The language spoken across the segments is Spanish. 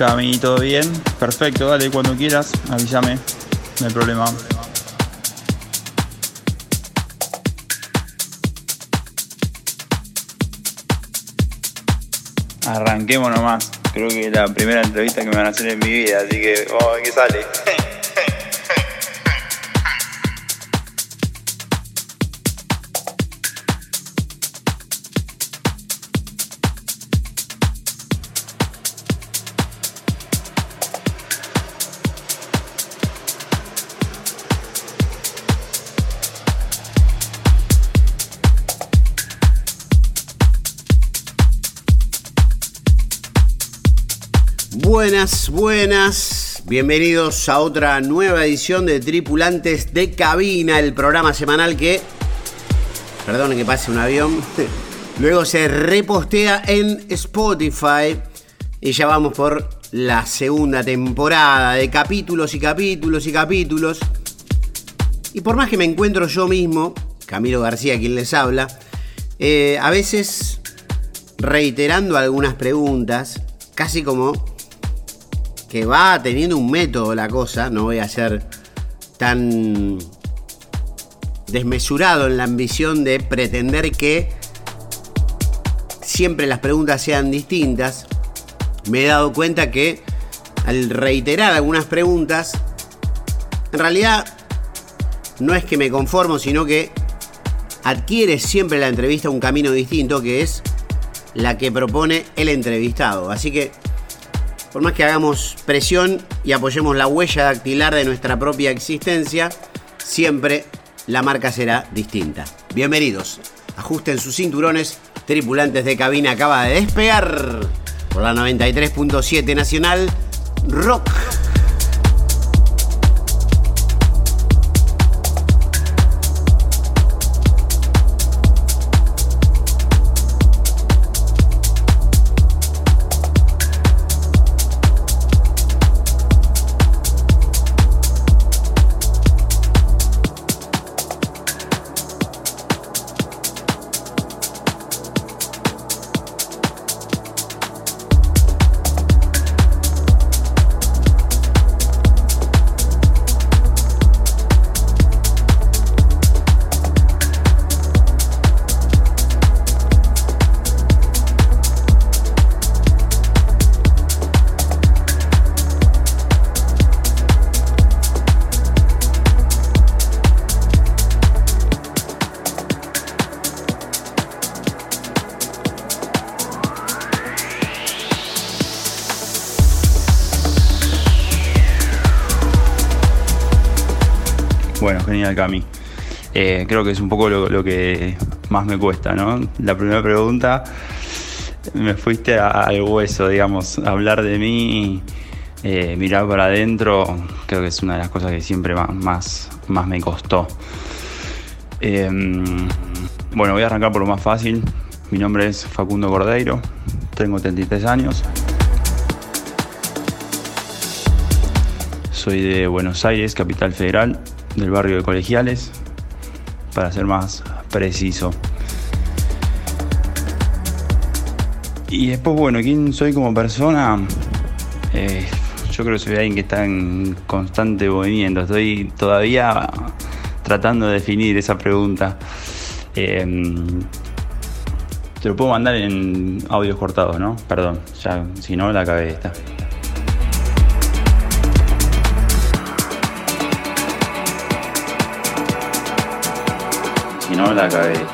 Cami, ¿todo bien? Perfecto, dale cuando quieras, avísame, no hay problema. Arranquemos nomás. Creo que es la primera entrevista que me van a hacer en mi vida, así que vamos a ver qué sale. Buenas, buenas. Bienvenidos a otra nueva edición de Tripulantes de Cabina, el programa semanal que, perdón que pase un avión, luego se repostea en Spotify y ya vamos por la segunda temporada de capítulos y capítulos y capítulos. Y por más que me encuentro yo mismo, Camilo García quien les habla, eh, a veces reiterando algunas preguntas, casi como que va teniendo un método la cosa, no voy a ser tan desmesurado en la ambición de pretender que siempre las preguntas sean distintas, me he dado cuenta que al reiterar algunas preguntas, en realidad no es que me conformo, sino que adquiere siempre la entrevista un camino distinto que es la que propone el entrevistado. Así que por más que hagamos presión y apoyemos la huella dactilar de nuestra propia existencia, siempre la marca será distinta. Bienvenidos, ajusten sus cinturones, tripulantes de cabina acaba de despegar por la 93.7 Nacional Rock. Genial, Cami. Eh, creo que es un poco lo, que más me cuesta, ¿no? La primera pregunta, me fuiste al hueso, digamos, hablar de mí, eh, mirar para adentro, creo que es una de las cosas que siempre más, más me costó. Em, bueno, voy a arrancar por lo más fácil. Mi nombre es Facundo Cordeiro, tengo 33 años. Soy de Buenos Aires, capital federal del barrio de Colegiales, para ser más preciso. Y después, bueno, ¿quién soy como persona? Eh, yo creo que soy alguien que está en constante movimiento. Estoy todavía tratando de definir esa pregunta. Eh, te lo puedo mandar en audios cortados, ¿no? Perdón, ya si no la acabé esta. No la cabeza.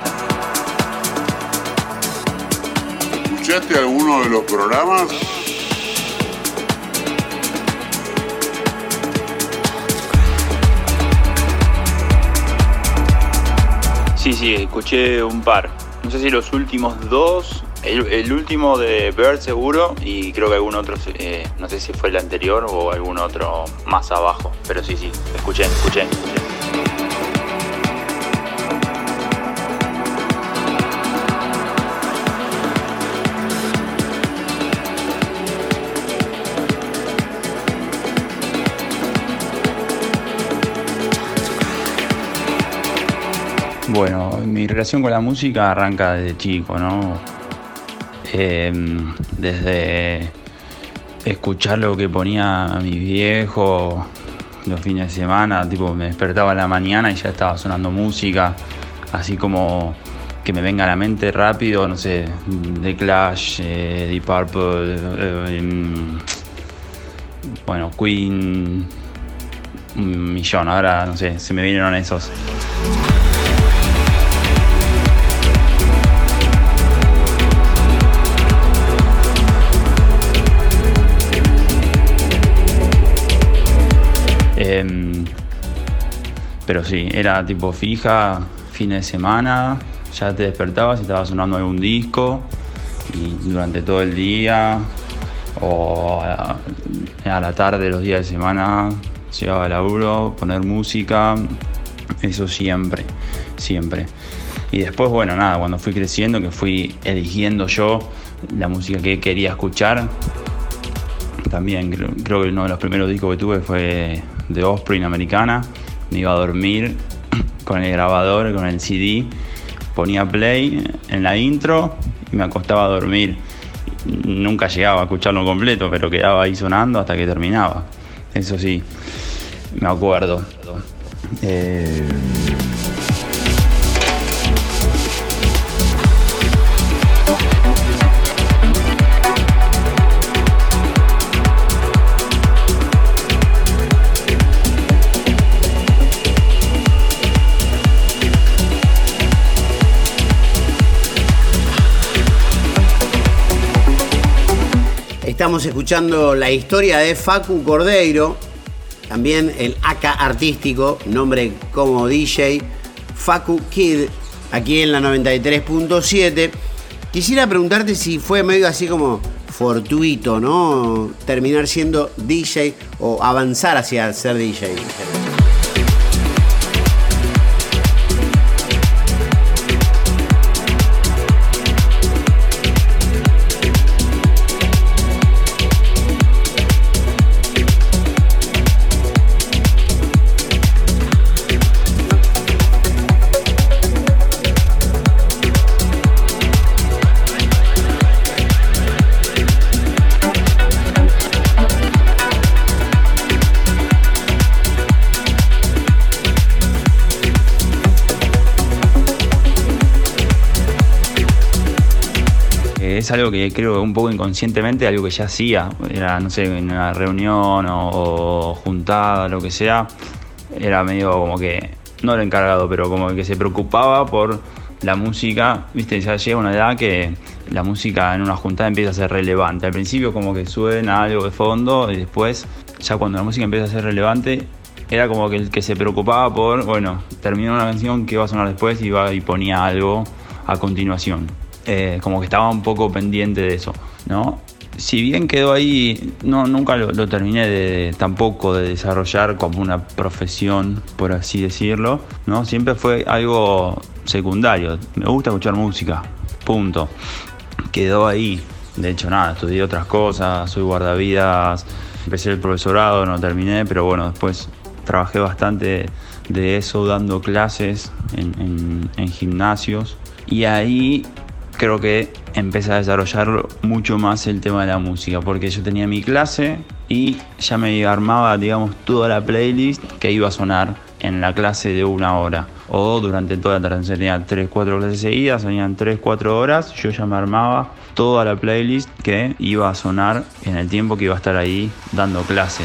¿Escuchaste alguno de los programas? Sí, sí, escuché un par. No sé si los últimos dos. El, último de Bird seguro y creo que algún otro, eh, no sé si fue el anterior o algún otro más abajo. Pero sí, sí, escuché, escuché. escuché. Relación con la música arranca desde chico, ¿no? Em, desde escuchar lo que ponía mi viejo los fines de semana, tipo me despertaba en la mañana y ya estaba sonando música, así como que me venga a la mente rápido, no sé, The Clash, eh, Deep Purple, eh, em, bueno, Queen, un millón, ahora no sé, se me vinieron esos. Em, pero sí, era tipo fija, fines de semana, ya te despertabas y estaba sonando algún disco y durante todo el día o a, la tarde, los días de semana, llegaba al laburo, poner música, eso siempre, siempre. Y después, bueno, nada, cuando fui creciendo, que fui eligiendo yo la música que quería escuchar, también creo, que uno de los primeros discos que tuve fue de Offspring americana. Me iba a dormir con el grabador, con el CD, ponía play en la intro y me acostaba a dormir. Nunca llegaba a escucharlo completo, pero quedaba ahí sonando hasta que terminaba. Eso sí, me acuerdo. Eh, Estamos escuchando la historia de Facu Cordeiro, también el AK artístico, nombre como DJ, Facu Kid, aquí en la 93.7. Quisiera preguntarte si fue medio así como fortuito, ¿no? Terminar siendo DJ o avanzar hacia ser DJ. Es algo que creo un poco inconscientemente, algo que ya hacía, era, no sé, en una reunión o, juntada, lo que sea, era medio como que, no era encargado, pero como que se preocupaba por la música, viste, ya llega una edad que la música en una juntada empieza a ser relevante. Al principio como que suena algo de fondo y después, ya cuando la música empieza a ser relevante, era como que el que se preocupaba por, bueno, terminó una canción que iba a sonar después y, iba, y ponía algo a continuación. Eh, como que estaba un poco pendiente de eso, ¿no? Si bien quedó ahí, no, nunca lo, terminé de, tampoco de desarrollar como una profesión, por así decirlo, ¿no? Siempre fue algo secundario. Me gusta escuchar música, punto. Quedó ahí. De hecho, nada, estudié otras cosas, soy guardavidas, empecé el profesorado, no terminé, pero bueno, después trabajé bastante de eso dando clases en, en gimnasios. Y ahí creo que empecé a desarrollar mucho más el tema de la música, porque yo tenía mi clase y ya me armaba, digamos, toda la playlist que iba a sonar en la clase de una hora. O durante toda la tarde, tenía 3, 4 clases seguidas, venían 3, 4 horas, yo ya me armaba toda la playlist que iba a sonar en el tiempo que iba a estar ahí dando clase.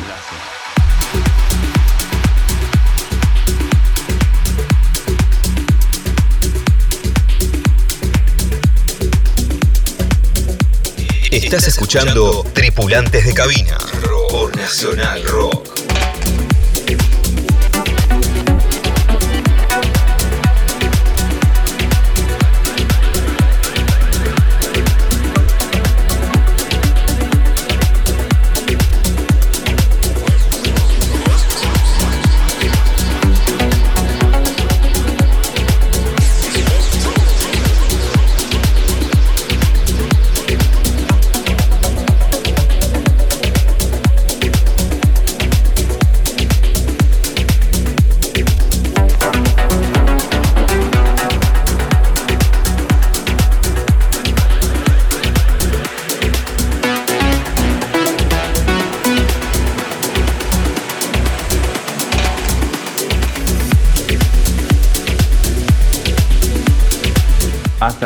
Estás escuchando Tripulantes de Cabina Nacional Rock.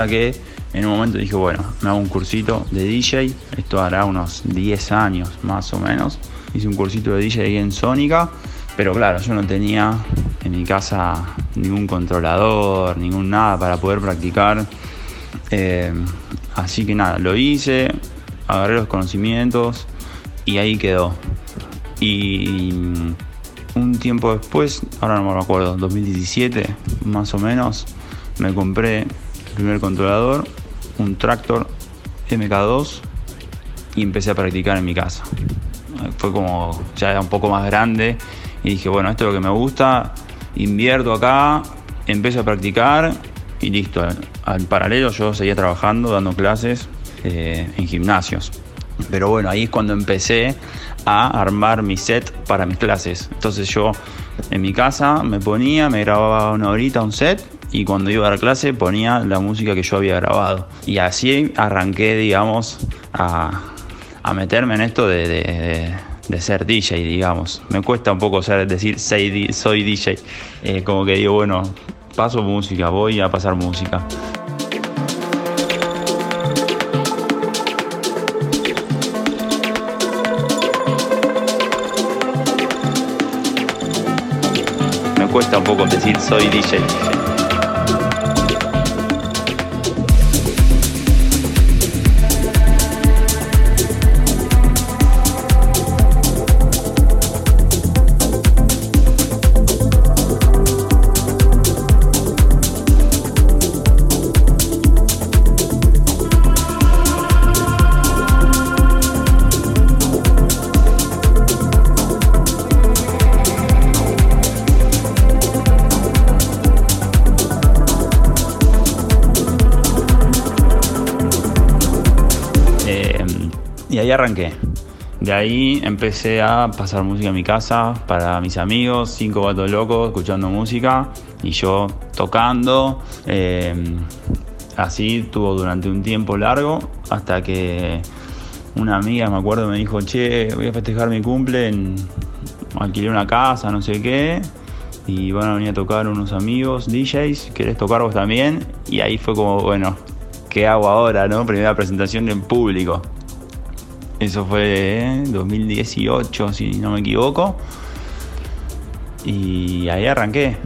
Que en un momento dije, bueno, me hago un cursito de DJ. Esto hará unos 10 años más o menos. Hice un cursito de DJ en Sónica. Pero claro, yo no tenía en mi casa ningún controlador, ningún nada para poder practicar. Eh, así que nada, lo hice, agarré los conocimientos y ahí quedó. Y un tiempo después, ahora no me acuerdo, 2017 más o menos, me compré primer controlador, un Tractor MK2 y empecé a practicar en mi casa. Fue como ya era un poco más grande y dije, bueno, esto es lo que me gusta, invierto acá, empiezo a practicar y listo. Al paralelo yo seguía trabajando, dando clases eh, en gimnasios. Pero bueno, ahí es cuando empecé a armar mi set para mis clases. Entonces yo en mi casa me ponía, me grababa una horita un set y cuando iba a dar clase ponía la música que yo había grabado. Y así arranqué, digamos, a, meterme en esto de, ser DJ, digamos. Me cuesta un poco ser, decir soy, DJ. Eh, como que digo, bueno, paso música, voy a pasar música. cuesta un poco decir soy DJ. Arranqué. De ahí empecé a pasar música en mi casa para mis amigos, cinco gatos locos, escuchando música y yo tocando. Em, así tuvo durante un tiempo largo hasta que una amiga, me acuerdo, me dijo, che, voy a festejar mi cumple, en... alquilé una casa, no sé qué, y van a venir a tocar unos amigos, DJs, ¿querés tocar vos también? Y ahí fue como, bueno, ¿qué hago ahora, no? Primera presentación en público. Eso fue en 2018, si no me equivoco. Y ahí arranqué.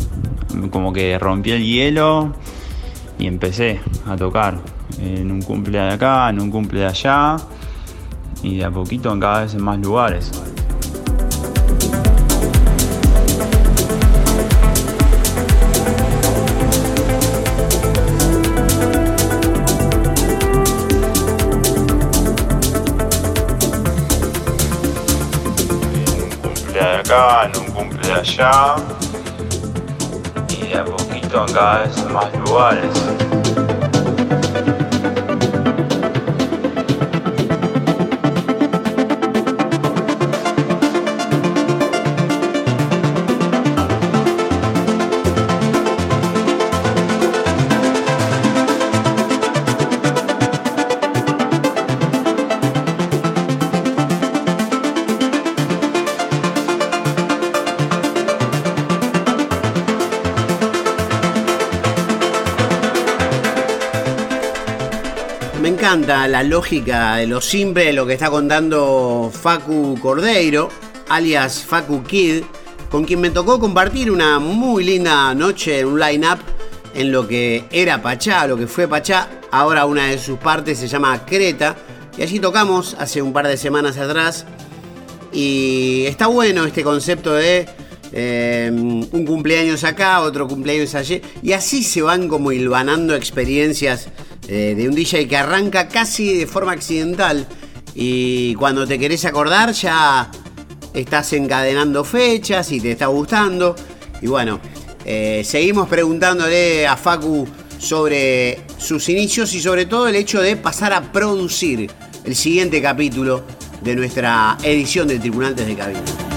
Como que rompí el hielo y empecé a tocar. En un cumple de acá, en un cumple de allá. Y de a poquito en cada vez en más lugares. Allá y de a poquito en cada vez más lugares. La lógica de lo simple de lo que está contando Facu Cordeiro, alias Facu Kid, con quien me tocó compartir una muy linda noche en un line-up en lo que era Pachá, lo que fue Pachá. Ahora una de sus partes se llama Creta. Y allí tocamos hace un par de semanas atrás. Y está bueno este concepto de eh, un cumpleaños acá, otro cumpleaños allí. Y así se van como hilvanando experiencias eh, de un DJ que arranca casi de forma accidental y cuando te querés acordar ya estás encadenando fechas y te está gustando. Y bueno, eh, seguimos preguntándole a Facu sobre sus inicios y sobre todo el hecho de pasar a producir el siguiente capítulo de nuestra edición de Tripulantes de Cabina.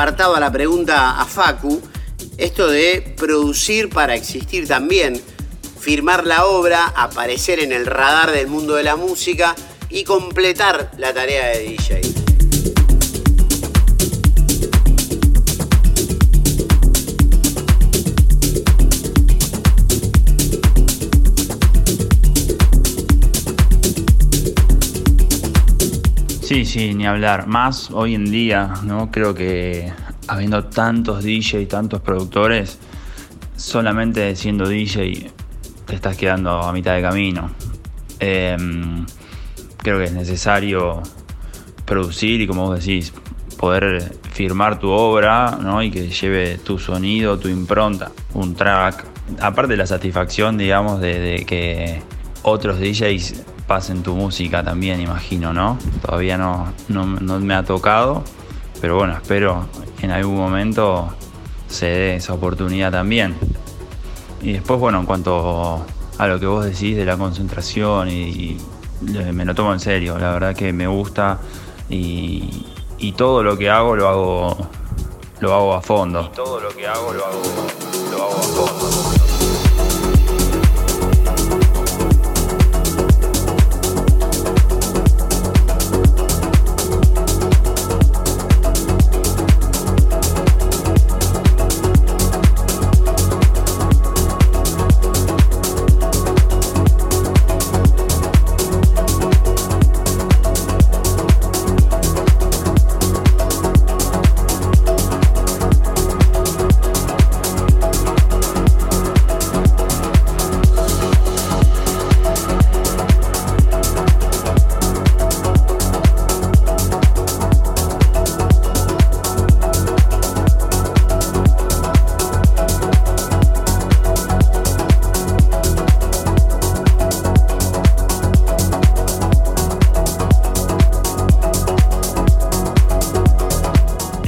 Apartado a la pregunta a Facu, esto de producir para existir también, firmar la obra, aparecer en el radar del mundo de la música y completar la tarea de DJ. Sí, ni hablar. Más hoy en día, ¿no? Creo que habiendo tantos DJ y tantos productores, solamente siendo DJ te estás quedando a mitad de camino. Em, creo que es necesario producir y como vos decís, poder firmar tu obra ¿no? y que lleve tu sonido, tu impronta, un track. Aparte de la satisfacción, digamos, de, de que otros DJs pasen tu música también, imagino, ¿no? Todavía no, no, me ha tocado, pero bueno, espero en algún momento se dé esa oportunidad también. Y después, bueno, en cuanto a lo que vos decís de la concentración y, me lo tomo en serio, la verdad que me gusta y, y, todo lo que hago lo hago lo hago a fondo. Y todo lo que hago lo hago, lo hago a fondo.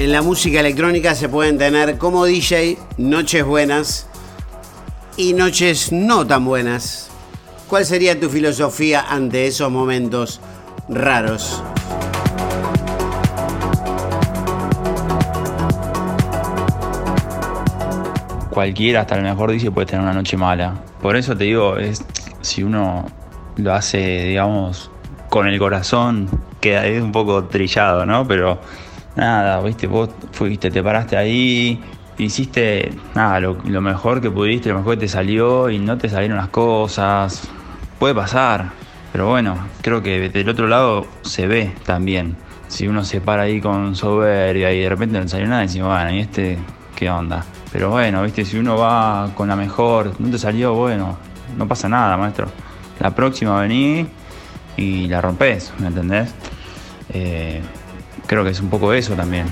En la música electrónica se pueden tener como DJ noches buenas y noches no tan buenas. ¿Cuál sería tu filosofía ante esos momentos raros? Cualquiera, hasta el mejor DJ puede tener una noche mala. Por eso te digo, es si uno lo hace, digamos, con el corazón, queda es un poco trillado, ¿no? Pero nada, viste, vos fuiste, te paraste ahí, hiciste nada, lo, mejor que pudiste, lo mejor que te salió y no te salieron las cosas. Puede pasar, pero bueno, creo que del otro lado se ve también. Si uno se para ahí con soberbia y de repente no salió nada, decimos, bueno, ¿y este qué onda? Pero bueno, viste, si uno va con la mejor, no te salió, bueno, no pasa nada, maestro. La próxima vení y la rompes, ¿me entendés? Eh, creo que es un poco eso también.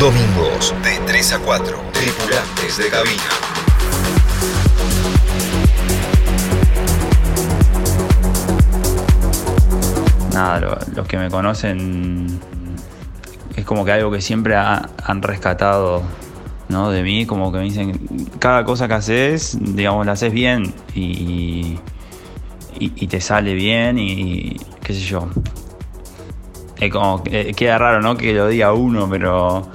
Domingos de 3 a 4. Tripulantes de cabina. Nada, los que me conocen es como que algo que siempre han rescatado ¿no? De mí, como que me dicen, cada cosa que haces, digamos, la haces bien y, y, te sale bien y qué sé yo. Es como, queda raro, ¿no? Que lo diga uno, pero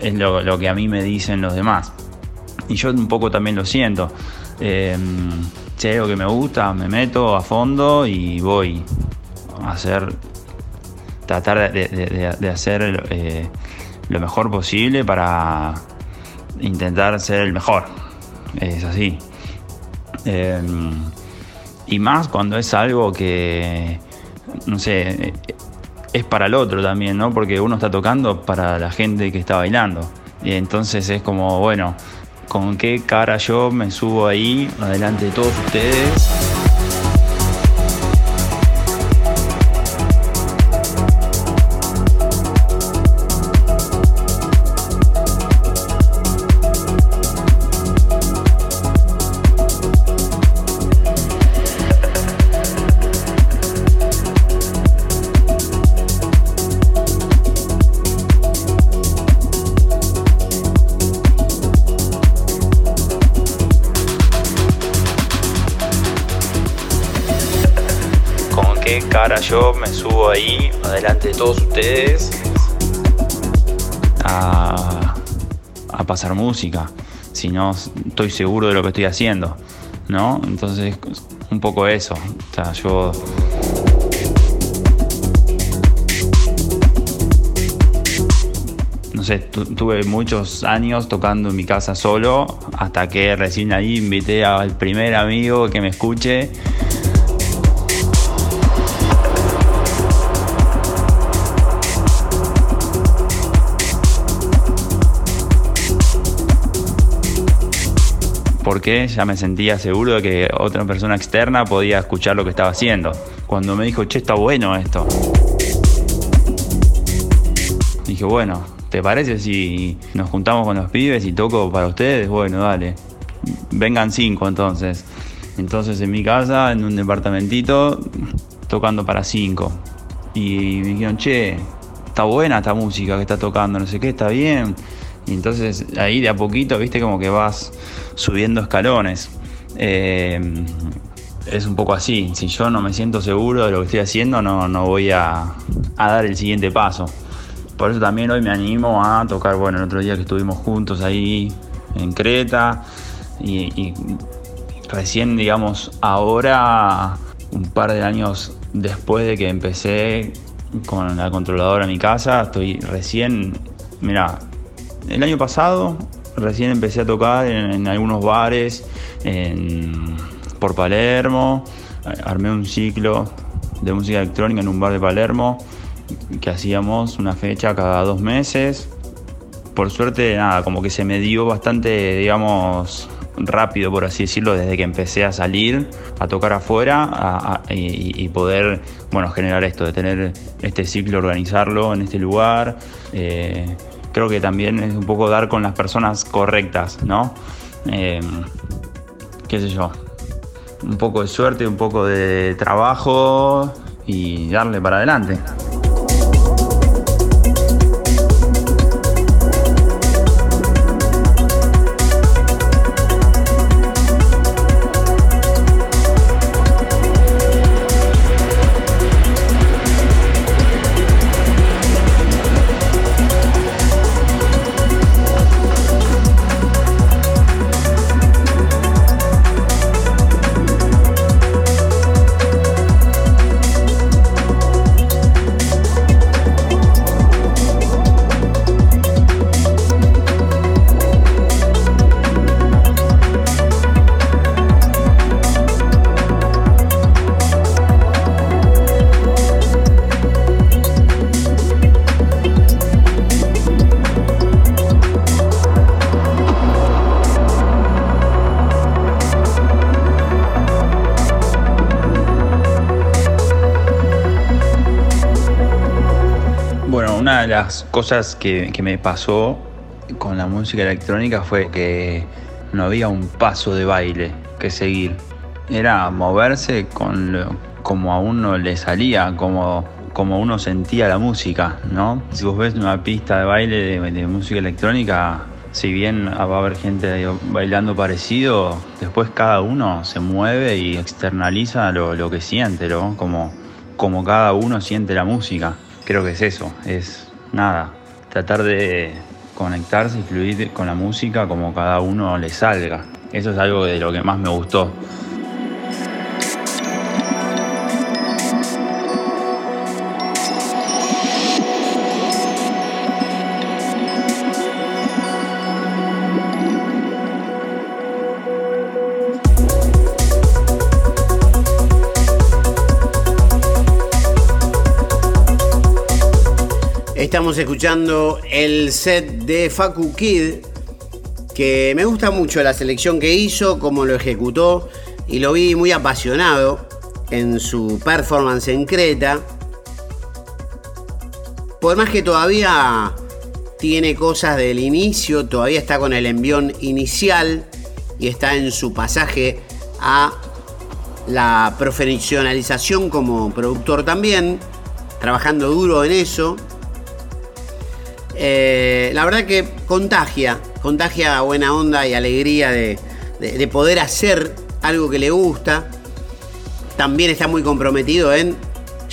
es lo, que a mí me dicen los demás. Y yo un poco también lo siento. Eh, algo que me gusta, me meto a fondo y voy a hacer, tratar de, hacer eh, lo mejor posible para, intentar ser el mejor. Es así. Em, y más cuando es algo que, no sé, es para el otro también, ¿no? Porque uno está tocando para la gente que está bailando. Y entonces es como, bueno, ¿con qué cara yo me subo ahí, adelante de todos ustedes? Todos ustedes, a, pasar música. Si no estoy seguro de lo que estoy haciendo, ¿no? Entonces, un poco eso. O sea, yo no sé, tuve muchos años tocando en mi casa solo, hasta que recién ahí invité al primer amigo que me escuche. Porque ya me sentía seguro de que otra persona externa podía escuchar lo que estaba haciendo. Cuando me dijo, che, está bueno esto. Dije, bueno, ¿te parece si nos juntamos con los pibes y toco para ustedes? Bueno, dale. Vengan cinco entonces. Entonces en mi casa, en un departamentito, tocando para cinco. Y me dijeron, che, está buena esta música que está tocando, no sé qué, está bien. Y entonces ahí de a poquito, viste, como que vas subiendo escalones. Eh, es un poco así. Si yo no me siento seguro de lo que estoy haciendo, no, no voy a, a dar el siguiente paso. Por eso también hoy me animo a tocar, bueno, el otro día que estuvimos juntos ahí en Creta y, recién, digamos, ahora, un par de años después de que empecé con la controladora en mi casa, estoy recién, mira, el año pasado recién empecé a tocar en, algunos bares por Palermo, armé un ciclo de música electrónica en un bar de Palermo que hacíamos una fecha cada dos meses. Por suerte, nada, como que se me dio bastante, digamos, rápido, por así decirlo, desde que empecé a salir, a tocar afuera y, poder, bueno, generar esto, de tener este ciclo, organizarlo en este lugar. Eh, creo que también es un poco dar con las personas correctas, ¿no? Eh, qué sé yo, un poco de suerte, un poco de trabajo y darle para adelante. Las cosas que, me pasó con la música electrónica fue que no había un paso de baile que seguir. Era moverse con como a uno le salía, como, como uno sentía la música, ¿no? Si vos ves una pista de baile de, música electrónica, si bien va a haber gente bailando parecido, después cada uno se mueve y externaliza lo, que siente, ¿no? Como, como cada uno siente la música creo que es eso, es nada, tratar de conectarse y fluir con la música como cada uno le salga. Eso es algo de lo que más me gustó. Estamos escuchando el set de Facu Kid, que me gusta mucho la selección que hizo, cómo lo ejecutó, y lo vi muy apasionado en su performance en Creta. Por más que todavía tiene cosas del inicio, todavía está con el envión inicial y está en su pasaje a la profesionalización como productor también, trabajando duro en eso. Eh, la verdad que contagia, contagia buena onda y alegría de, poder hacer algo que le gusta. También está muy comprometido en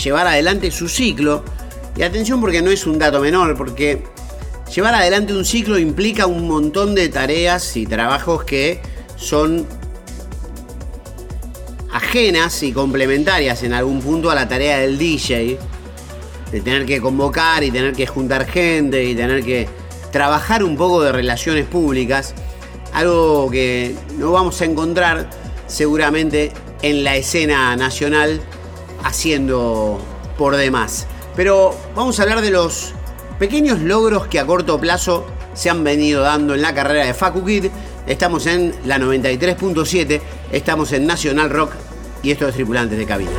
llevar adelante su ciclo. Y atención porque no es un dato menor, porque llevar adelante un ciclo implica un montón de tareas y trabajos que son ajenas y complementarias en algún punto a la tarea del DJ, de tener que convocar y tener que juntar gente y tener que trabajar un poco de relaciones públicas, algo que no vamos a encontrar seguramente en la escena nacional haciendo por demás. Pero vamos a hablar de los pequeños logros que a corto plazo se han venido dando en la carrera de Facu Kid. Estamos en la 93.7, estamos en Nacional Rock y esto es Tripulantes de Cabina.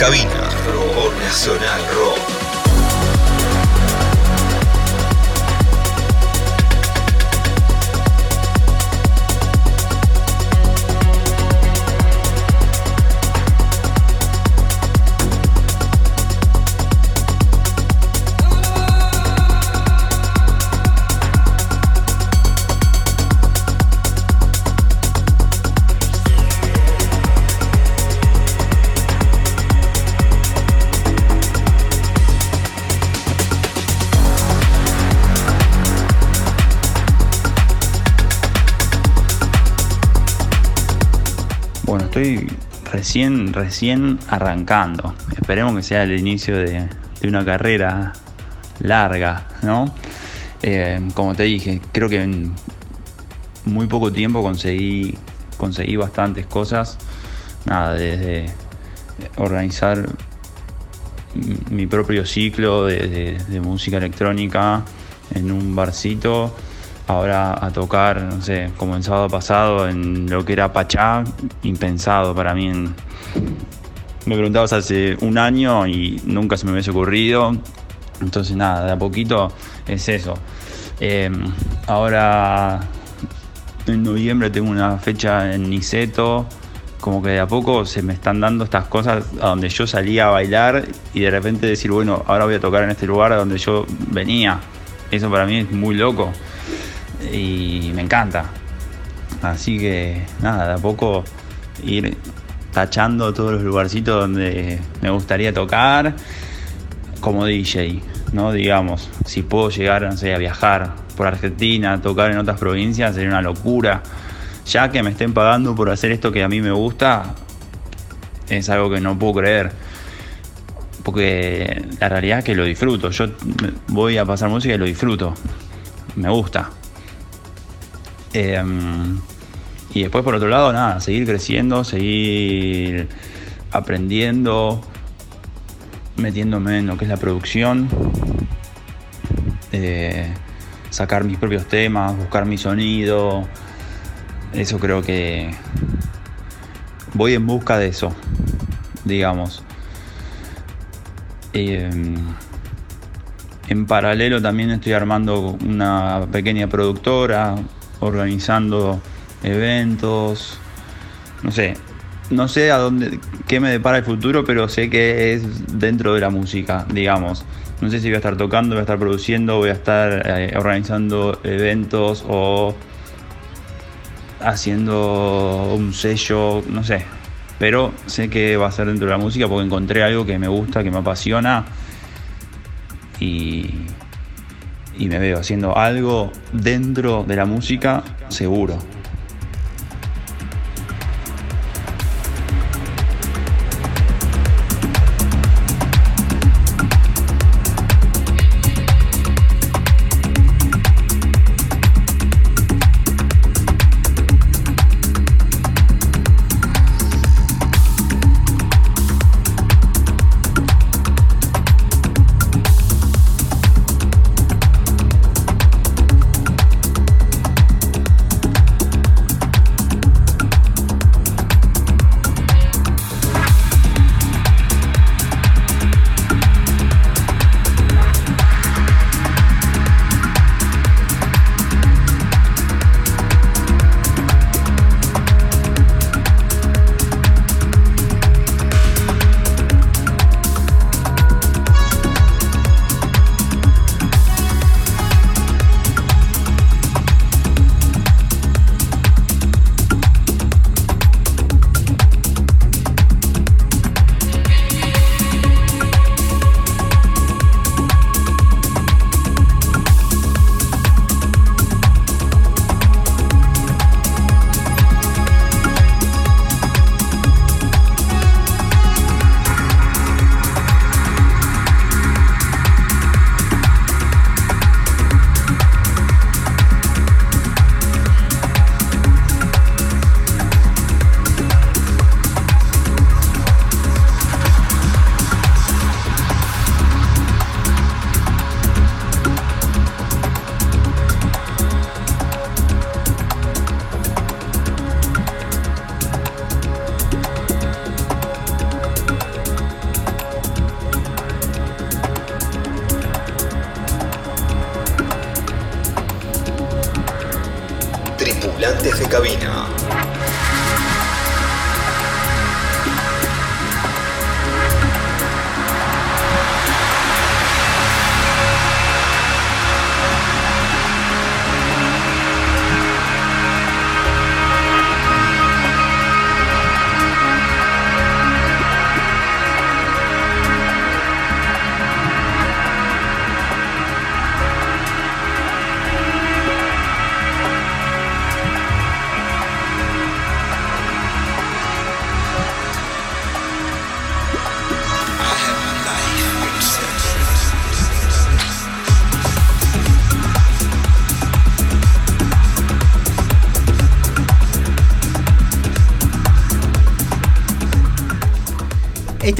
Cabina. Recién, recién arrancando. Esperemos que sea el inicio de, una carrera larga, ¿no? Eh, como te dije, creo que en muy poco tiempo conseguí, conseguí bastantes cosas. Nada, desde organizar mi propio ciclo de- de música electrónica en un barcito, ahora a tocar, no sé, como el sábado pasado en lo que era Pachá, impensado para mí. me preguntabas hace un año y nunca se me hubiese ocurrido. Entonces nada, de a poquito es eso. Eh, ahora en noviembre tengo una fecha en Niceto. Como que de a poco se me están dando estas cosas a donde yo salía a bailar y de repente decir, bueno, ahora voy a tocar en este lugar a donde yo venía. Eso para mí es muy loco y me encanta. Así que nada, de a poco ir tachando todos los lugarcitos donde me gustaría tocar como DJ, ¿no? Digamos, si puedo llegar, no sé, a viajar por Argentina, tocar en otras provincias, sería una locura. Ya que me estén pagando por hacer esto que a mí me gusta, es algo que no puedo creer. Porque la realidad es que lo disfruto. Yo voy a pasar música y lo disfruto. Me gusta. Em, y después por otro lado, nada, seguir creciendo, seguir aprendiendo, metiéndome en lo que es la producción, eh, sacar mis propios temas, buscar mi sonido. Eso creo que voy en busca de eso, digamos. Eh, en paralelo también estoy armando una pequeña productora, organizando eventos, no sé, no sé a dónde, qué me depara el futuro, pero sé que es dentro de la música, digamos. No sé si voy a estar tocando, voy a estar produciendo, voy a estar eh, organizando eventos o haciendo un sello, no sé. Pero sé que va a ser dentro de la música porque encontré algo que me gusta, que me apasiona y, y me veo haciendo algo dentro de la música seguro.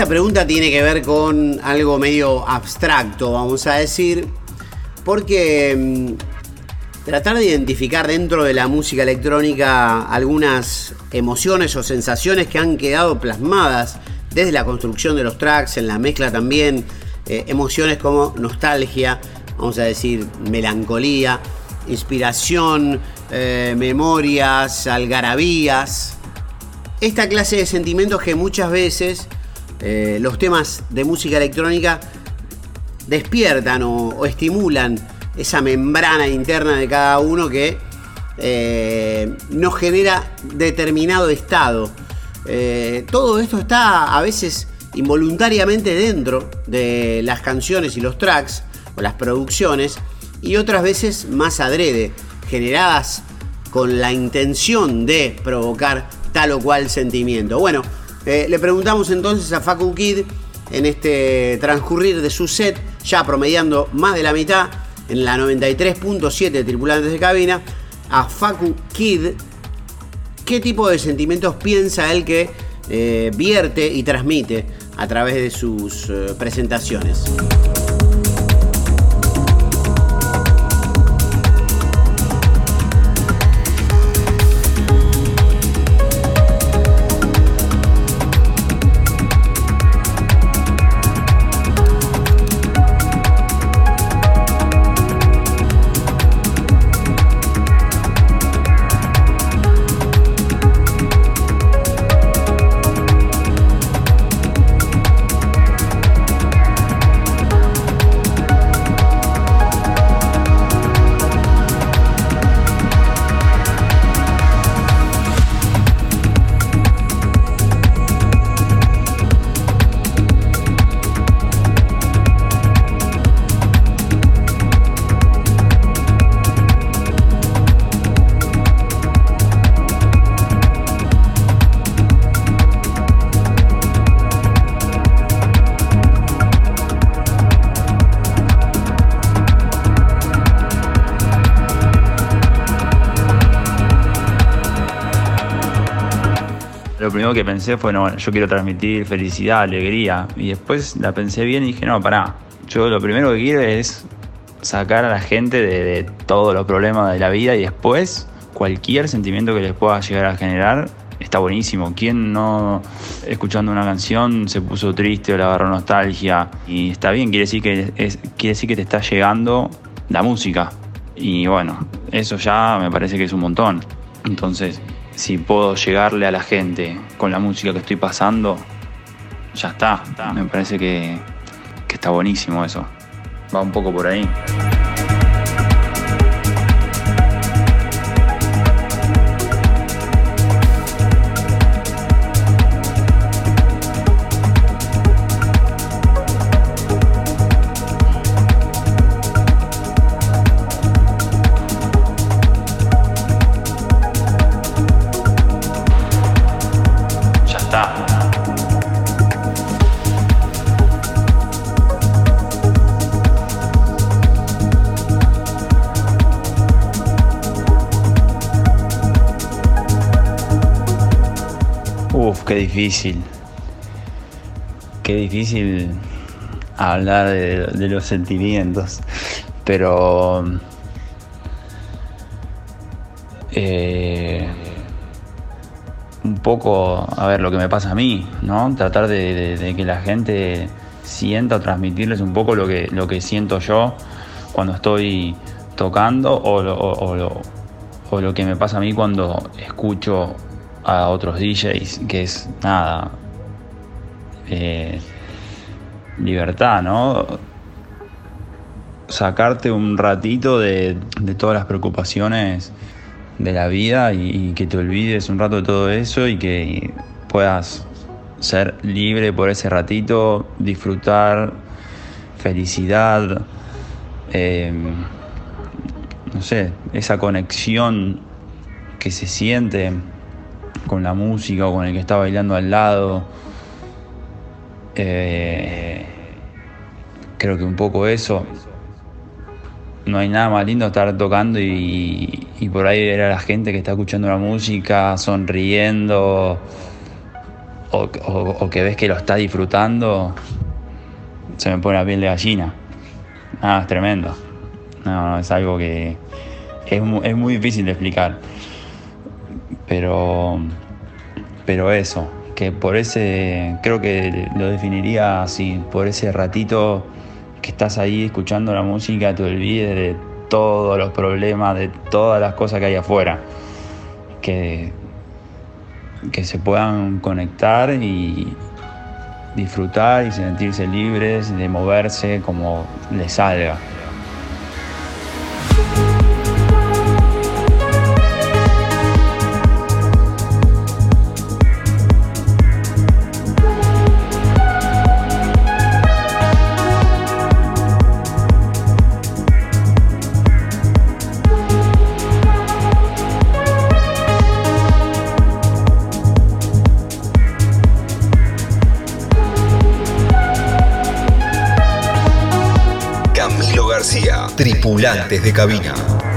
Esta pregunta tiene que ver con algo medio abstracto, vamos a decir, porque mm, tratar de identificar dentro de la música electrónica algunas emociones o sensaciones que han quedado plasmadas desde la construcción de los tracks, en la mezcla también, eh, emociones como nostalgia, vamos a decir melancolía, inspiración, eh, memorias, algarabías. Esta clase de sentimientos que muchas veces eh, los temas de música electrónica despiertan o, estimulan esa membrana interna de cada uno que eh, nos genera determinado estado. Eh, todo esto está a veces involuntariamente dentro de las canciones y los tracks o las producciones y otras veces más adrede, generadas con la intención de provocar tal o cual sentimiento. Bueno, eh, le preguntamos entonces a Facu Kid en este transcurrir de su set, ya promediando más de la mitad en la 93.7 tripulantes de cabina, a Facu Kid, qué tipo de sentimientos piensa él que eh, vierte y transmite a través de sus eh, presentaciones. Que pensé fue, no, yo quiero transmitir felicidad, alegría. Y después la pensé bien y dije, no, pará, yo lo primero que quiero es sacar a la gente de, todos los problemas de la vida y después cualquier sentimiento que les pueda llegar a generar está buenísimo. ¿Quién no escuchando una canción se puso triste o le agarró nostalgia? Y está bien, quiere decir que, quiere decir que te está llegando la música. Y bueno, eso ya me parece que es un montón. Entonces, si puedo llegarle a la gente con la música que estoy pasando, ya está. Me parece que, que está buenísimo eso. Va un poco por ahí. Difícil. Qué difícil hablar de, los sentimientos. Pero... eh, un poco, a ver, lo que me pasa a mí, ¿no? Tratar de, que la gente sienta transmitirles un poco lo que, lo que siento yo cuando estoy tocando o o- o lo que me pasa a mí cuando escucho a otros DJs, que es nada, eh, libertad, ¿no? Sacarte un ratito de, de todas las preocupaciones de la vida y, que te olvides un rato de todo eso y que puedas ser libre por ese ratito, disfrutar felicidad, eh, no sé, esa conexión que se siente con la música o con el que está bailando al lado. Eh, creo que un poco eso no hay nada más lindo estar tocando y, y por ahí ver a la gente que está escuchando la música, sonriendo, o, que ves que lo está disfrutando, se me pone la piel de gallina. Nada, es tremendo. No, no, es algo que es, es muy difícil de explicar. Pero, pero eso, que por ese, creo que lo definiría así, por ese ratito que estás ahí escuchando la música, te olvides de todos los problemas, de todas las cosas que hay afuera. Que, que se puedan conectar y disfrutar y sentirse libres de moverse como les salga. Tripulantes de cabina.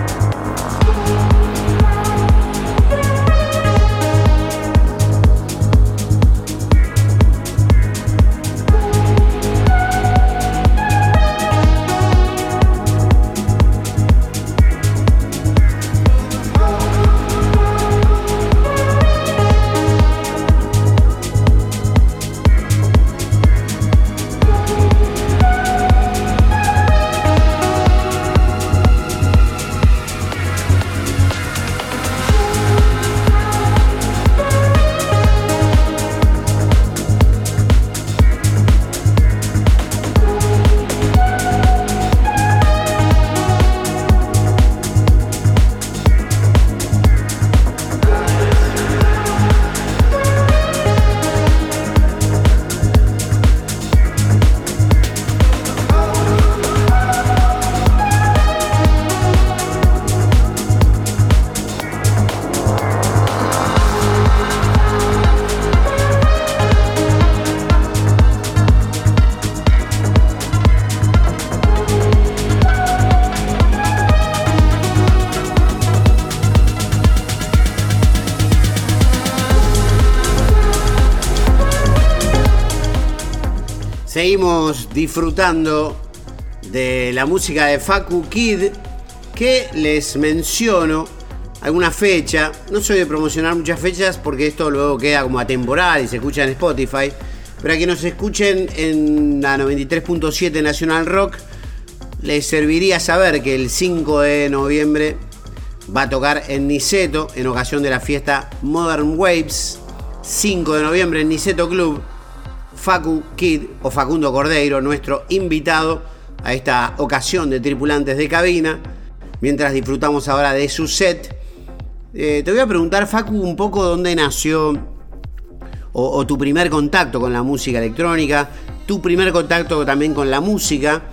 Disfrutando de la música de Facu Kid, que les menciono alguna fecha. No soy de promocionar muchas fechas porque esto luego queda como atemporal y se escucha en Spotify. Pero a que nos escuchen en la 93.7 Nacional Rock, les serviría saber que el 5 de noviembre va a tocar en Niceto en ocasión de la fiesta Modern Waves. 5 de noviembre en Niceto Club. Facu Kid o Facundo Cordeiro, nuestro invitado a esta ocasión de tripulantes de cabina. Mientras disfrutamos ahora de su set, eh, te voy a preguntar, Facu, un poco dónde nació o, tu primer contacto con la música electrónica, tu primer contacto también con la música,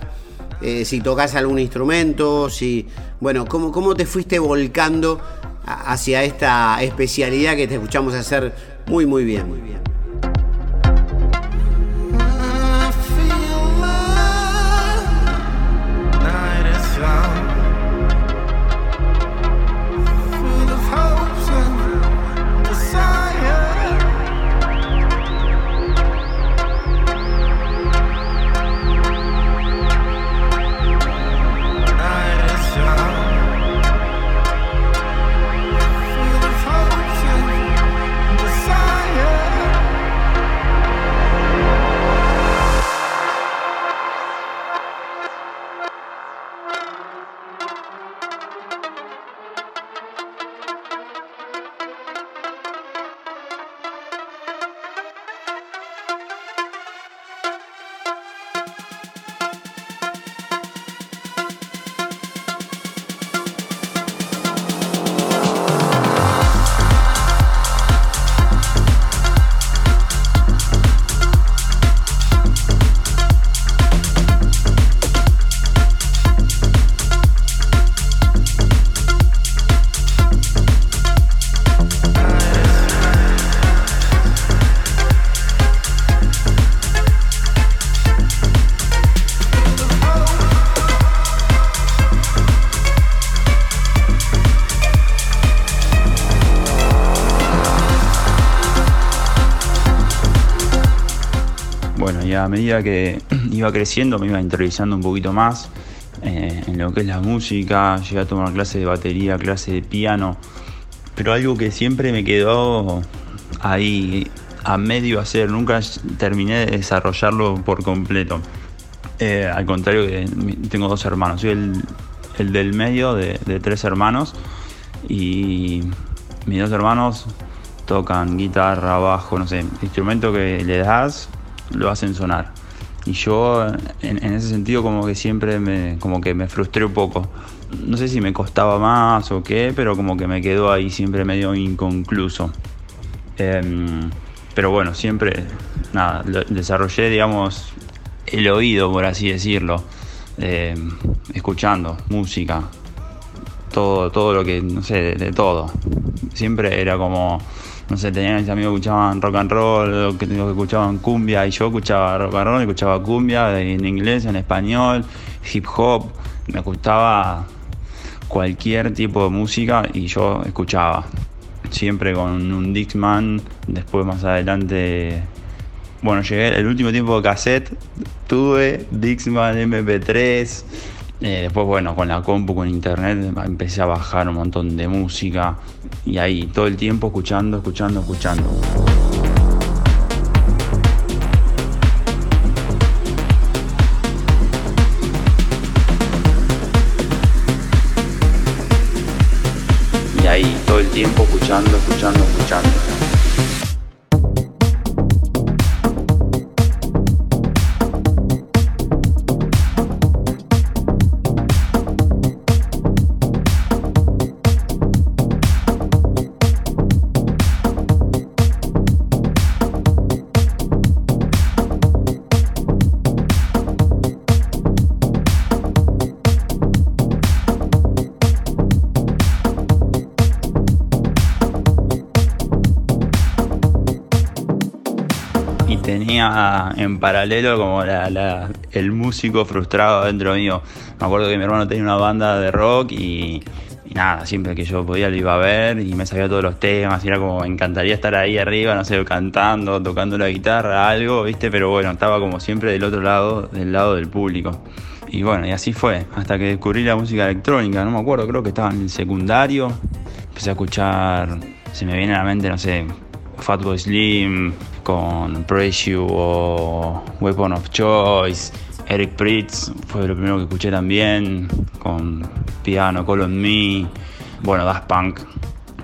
eh, si tocas algún instrumento, si, bueno, cómo, cómo te fuiste volcando hacia esta especialidad que te escuchamos hacer muy, muy bien. Muy bien. A medida que iba creciendo me iba interiorizando un poquito más eh, en lo que es la música, llegué a tomar clases de batería, clases de piano, pero algo que siempre me quedó ahí a medio hacer, nunca terminé de desarrollarlo por completo. Eh, al contrario tengo dos hermanos, soy el, del medio de, de tres hermanos y mis dos hermanos tocan guitarra, bajo, no sé, instrumento que le das lo hacen sonar. Y yo en, ese sentido como que siempre me, como que me frustré un poco. No sé si me costaba más o qué, pero como que me quedó ahí siempre medio inconcluso. Em, pero bueno, siempre, nada, desarrollé, digamos, el oído, por así decirlo, em, escuchando música, todo, todo lo que, no sé, de todo. Siempre era como no sé, tenía mis amigos que escuchaban rock and roll, que, que escuchaban cumbia, y yo escuchaba rock and roll, escuchaba cumbia en inglés, en español, hip hop, me gustaba cualquier tipo de música y yo escuchaba. Siempre con un Dixman, después más adelante, bueno, llegué el último tiempo de cassette, tuve Dixman MP3, eh, después, bueno, con la compu, con internet, empecé a bajar un montón de música y ahí todo el tiempo escuchando, escuchando, escuchando. Y ahí todo el tiempo escuchando, escuchando, escuchando. En paralelo como el músico frustrado dentro mío. Me acuerdo que mi hermano tenía una banda de rock y, Y nada, siempre que yo podía lo iba a ver y me sabía todos los temas, era como me encantaría estar ahí arriba, no sé, cantando, tocando la guitarra, algo, ¿viste? Pero bueno, estaba como siempre del otro lado, del lado del público. Y bueno, y así fue, hasta que descubrí la música electrónica, no me acuerdo, creo que estaba en el secundario, empecé a escuchar, se me viene a la mente, no sé, Fatboy Slim con Pressure o Weapon of Choice, Eric Pritz fue lo primero que escuché también, con Piano, Call on Me, bueno, Daft Punk.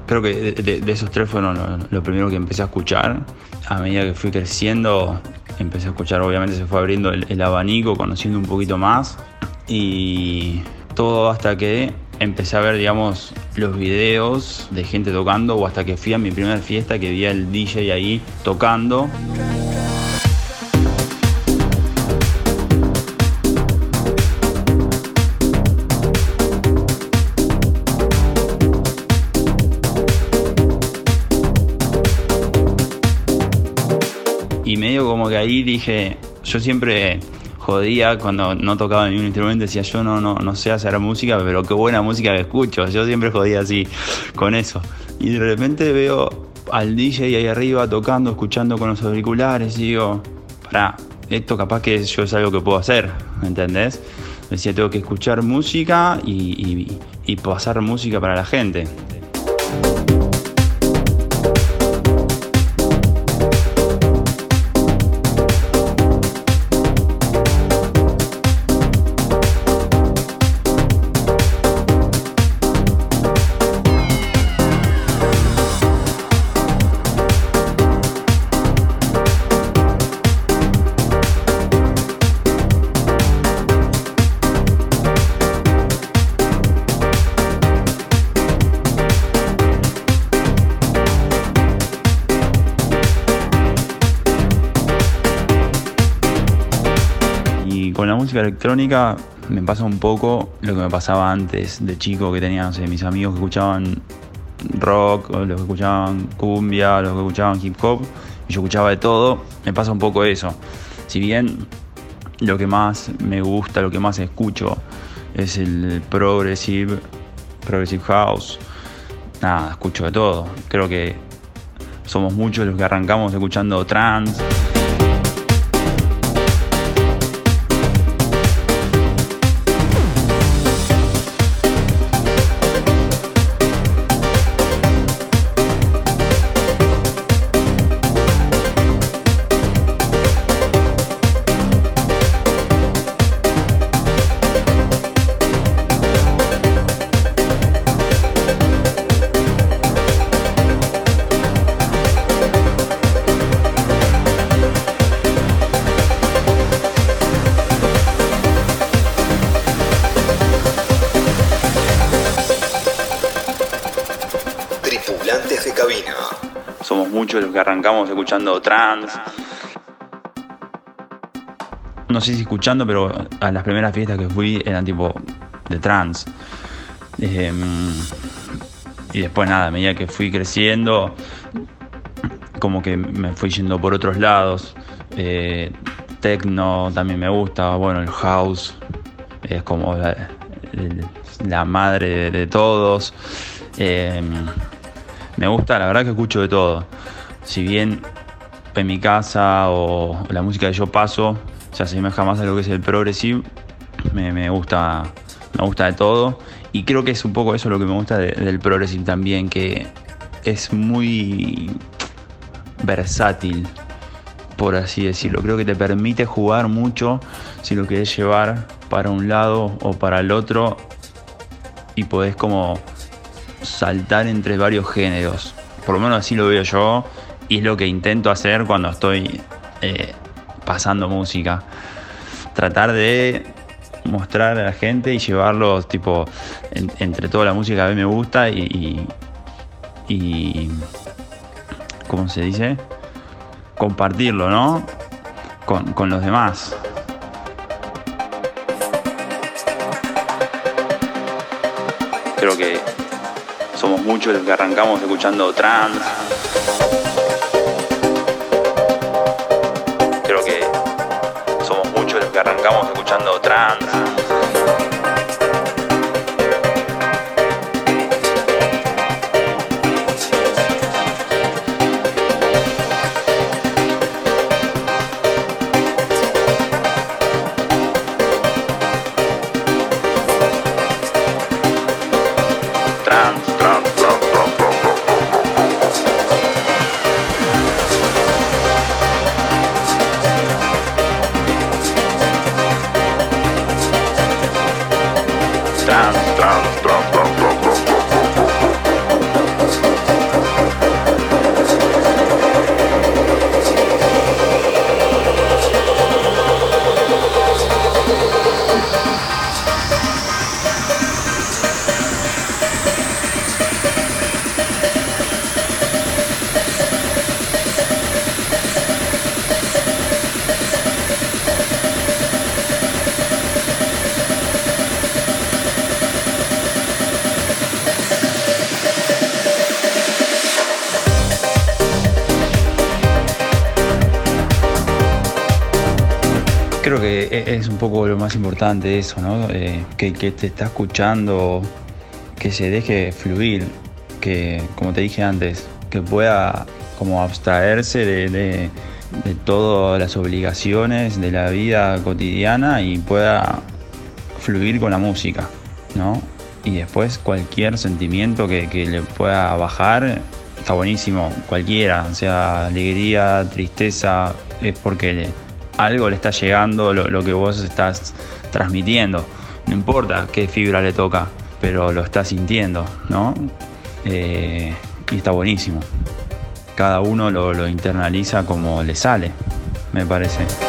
Creo que de, esos tres fueron lo, primero que empecé a escuchar. A medida que fui creciendo, empecé a escuchar, obviamente se fue abriendo el, abanico, conociendo un poquito más. Y todo hasta que empecé a ver, digamos, los videos de gente tocando o hasta que fui a mi primera fiesta que vi al DJ ahí tocando. Y medio como que ahí dije, yo siempre jodía cuando no tocaba ningún instrumento, decía yo no, no, no sé hacer música, pero qué buena música que escucho. Yo siempre jodía así con eso. Y de repente veo al DJ ahí arriba tocando, escuchando con los auriculares y digo, para, esto capaz que yo es algo que puedo hacer, ¿me entendés? Decía, tengo que escuchar música y, y pasar música para la gente. Electrónica me pasa un poco lo que me pasaba antes de chico, que tenía mis amigos que escuchaban rock, los que escuchaban cumbia, los que escuchaban hip hop, y yo escuchaba de todo, me pasa un poco eso. Si bien lo que más me gusta, lo que más escucho es el progressive, progressive house, nada, escucho de todo. Creo que somos muchos los que arrancamos escuchando trance arrancamos escuchando trance. No sé si escuchando, pero a las primeras fiestas que fui eran tipo de trance. Em, y después nada, a medida que fui creciendo, como que me fui yendo por otros lados. Eh, techno también me gusta, bueno, el house es como la, madre de, todos. Em, me gusta, la verdad que escucho de todo si bien en mi casa o la música que yo paso se asemeja más a lo que es el progressive, me, gusta, me gusta de todo. Y creo que es un poco eso lo que me gusta del progressive también, que es muy versátil, por así decirlo. Creo que te permite jugar mucho si lo querés llevar para un lado o para el otro y podés como saltar entre varios géneros. Por lo menos así lo veo yo y es lo que intento hacer cuando estoy eh, pasando música. Tratar de mostrar a la gente y llevarlos tipo entre toda la música que a mí me gusta y, y, ¿cómo se dice? Compartirlo, ¿no? Con, con los demás. Creo que somos muchos los que arrancamos escuchando trance arrancamos escuchando trance. Es un poco lo más importante eso, ¿no? Eh, que te está escuchando, que se deje fluir, que, como te dije antes, que pueda como abstraerse de, de- de todas las obligaciones de la vida cotidiana y pueda fluir con la música, ¿no? Y después cualquier sentimiento que, que le pueda bajar, está buenísimo, cualquiera, sea alegría, tristeza, es porque le- algo le está llegando lo, que vos estás transmitiendo. No importa qué fibra le toca, pero lo está sintiendo, ¿no? Eh, y está buenísimo. Cada uno lo internaliza como le sale, me parece.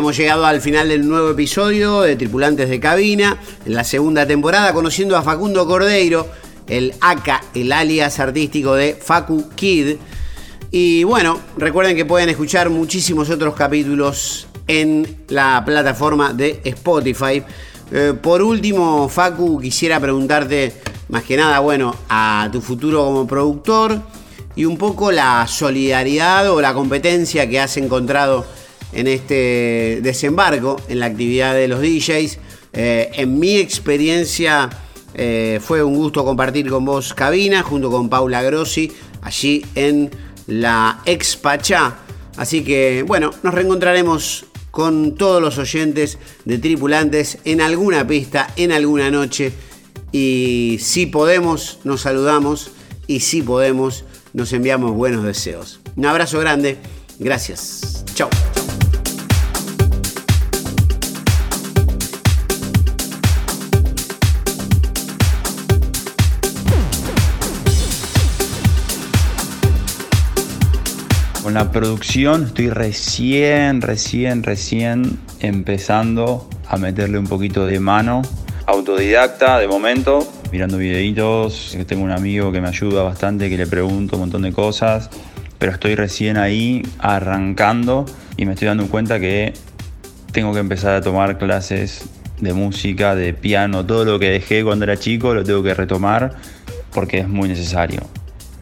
Hemos llegado al final del nuevo episodio de Tripulantes de Cabina, en la segunda temporada, conociendo a Facundo Cordeiro, el ACA, el alias artístico de Facu Kid. Y bueno, recuerden que pueden escuchar muchísimos otros capítulos en la plataforma de Spotify. Eh, por último, Facu, quisiera preguntarte más que nada, bueno, a tu futuro como productor y un poco la solidaridad o la competencia que has encontrado en este desembarco en la actividad de los DJs. Eh, en mi experiencia eh, fue un gusto compartir con vos cabina junto con Paula Grossi allí en la Expachá. Así que bueno, nos reencontraremos con todos los oyentes de tripulantes en alguna pista, en alguna noche. Y si podemos, nos saludamos. Y si podemos, nos enviamos buenos deseos. Un abrazo grande. Gracias. Chao. Con la producción estoy recién, recién, recién empezando a meterle un poquito de mano. Autodidacta de momento, mirando videitos. Tengo un amigo que me ayuda bastante, que le pregunto un montón de cosas. Pero estoy recién ahí arrancando y me estoy dando cuenta que tengo que empezar a tomar clases de música, de piano, todo lo que dejé cuando era chico lo tengo que retomar porque es muy necesario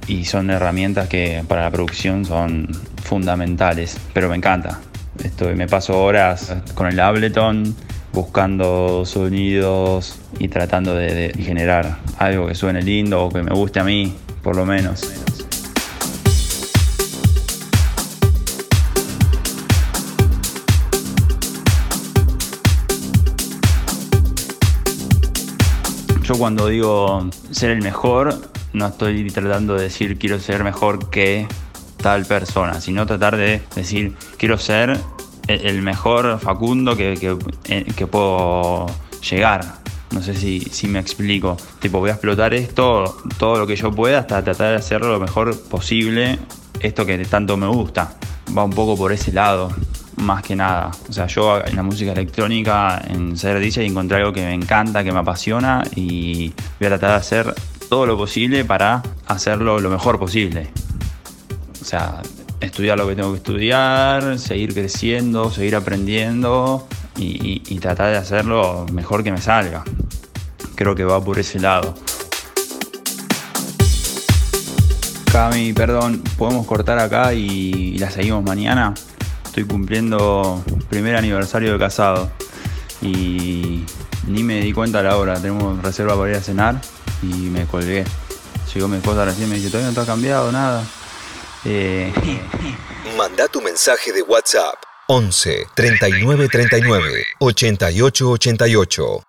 y son herramientas que para la producción son fundamentales, pero me encanta. Esto, me paso horas con el Ableton buscando sonidos y tratando de, de generar algo que suene lindo o que me guste a mí, por lo menos. Yo cuando digo ser el mejor, no estoy tratando de decir quiero ser mejor que tal persona, sino tratar de decir quiero ser el el mejor Facundo que, que- eh, que puedo llegar. No sé si, si me explico. Tipo, voy a explotar esto, todo lo que yo pueda, hasta tratar de hacerlo lo mejor posible, esto que tanto me gusta. Va un poco por ese lado, más que nada. O sea, yo en la música electrónica, en ser DJ, encontré algo que me encanta, que me apasiona y voy a tratar de hacer todo lo posible para hacerlo lo mejor posible. O sea, estudiar lo que tengo que estudiar, seguir creciendo, seguir aprendiendo y, tratar de hacerlo mejor que me salga. Creo que va por ese lado. Cami, perdón, podemos cortar acá y, y la seguimos mañana. Estoy cumpliendo primer aniversario de casado y ni me di cuenta a la hora. Tenemos reserva para ir a cenar y me colgué. Llegó mi esposa recién y me dice, todavía no ha cambiado nada. Eh, Manda tu mensaje de WhatsApp 11 39 39 88 88.